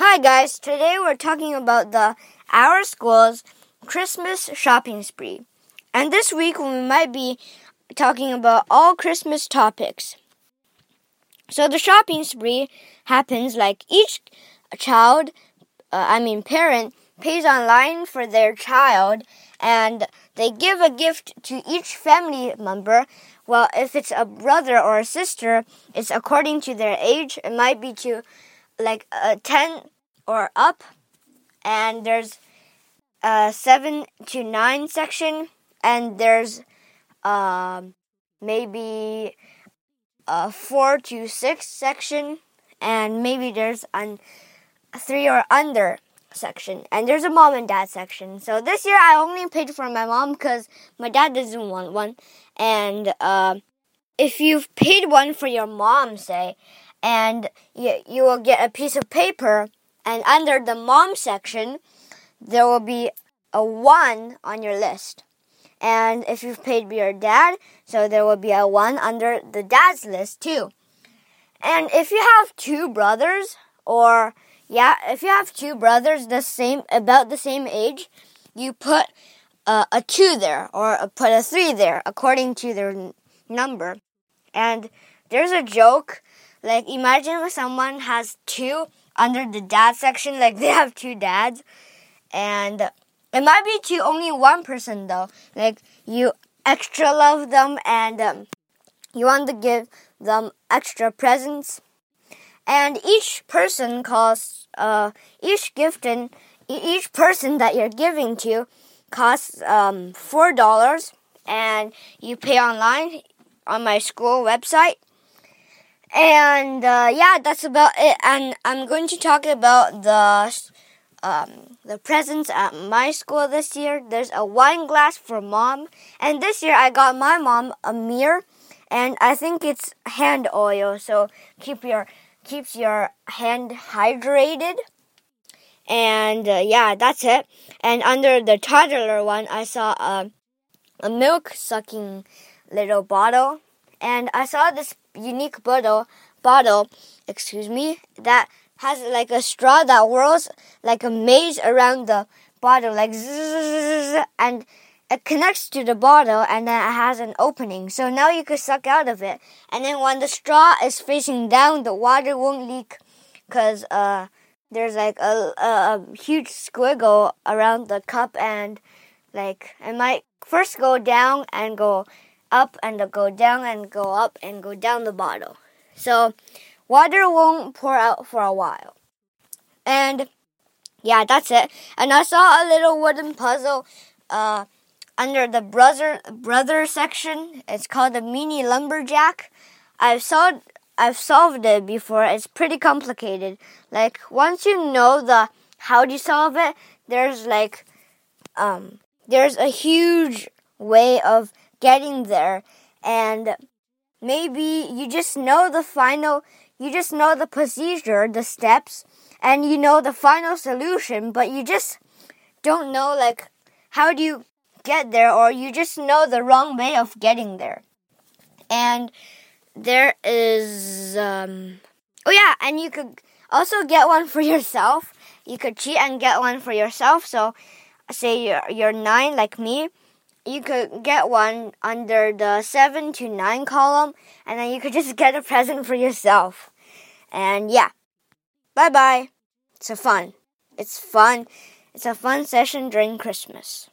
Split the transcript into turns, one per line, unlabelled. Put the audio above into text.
Hi guys, today we're talking about the our school's Christmas shopping spree. And this week we might be talking about all Christmas topics. So the shopping spree happens like each child, uh, I mean parent, pays online for their child and they give a gift to each family member. Well, if it's a brother or a sister, it's according to their age. It might be to like a 10 or up, and there's a 7 to 9 section, and there's um, maybe a 4 to 6 section, and maybe there's a 3 or under section and there's a mom and dad section. So this year i only paid for my mom because my dad doesn't want one and uh, if you've paid one for your mom say and you, you will get a piece of paper and under the mom section there will be a one on your list and if you've paid your dad so there will be a one under the dad's list too and if you have two brothers or yeah, if you have two brothers the same about the same age, you put uh, a two there or put a three there according to their number. And there's a joke like imagine if someone has two under the dad section, like they have two dads, and it might be to only one person though. Like you extra love them and um, you want to give them extra presents. And each person costs uh, each gift and each person that you're giving to costs um, four dollars. And you pay online on my school website and uh, yeah that's about it and i'm going to talk about the um, the presents at my school this year there's a wine glass for mom and this year i got my mom a mirror and i think it's hand oil so keep your keeps your hand hydrated. And uh, yeah, that's it. And under the toddler one, I saw a, a milk sucking little bottle. And I saw this unique bottle, bottle, excuse me, that has like a straw that whirls like a maze around the bottle, like and it connects to the bottle and then it has an opening. So now you can suck out of it. And then when the straw is facing down, the water won't leak because uh, there's like a, a, a huge squiggle around the cup and like it might first go down and go up and go down and go up and go down the bottle. So water won't pour out for a while. And yeah, that's it. And I saw a little wooden puzzle. Uh, under the brother brother section. It's called the mini lumberjack. I've solved I've solved it before. It's pretty complicated. Like once you know the how do you solve it, there's like um there's a huge way of getting there and maybe you just know the final you just know the procedure, the steps, and you know the final solution, but you just don't know like how do you get there, or you just know the wrong way of getting there. And there is, um, oh yeah, and you could also get one for yourself. You could cheat and get one for yourself. So, say you're, you're nine like me, you could get one under the seven to nine column, and then you could just get a present for yourself. And yeah, bye bye. It's a fun. It's fun. It's a fun session during Christmas.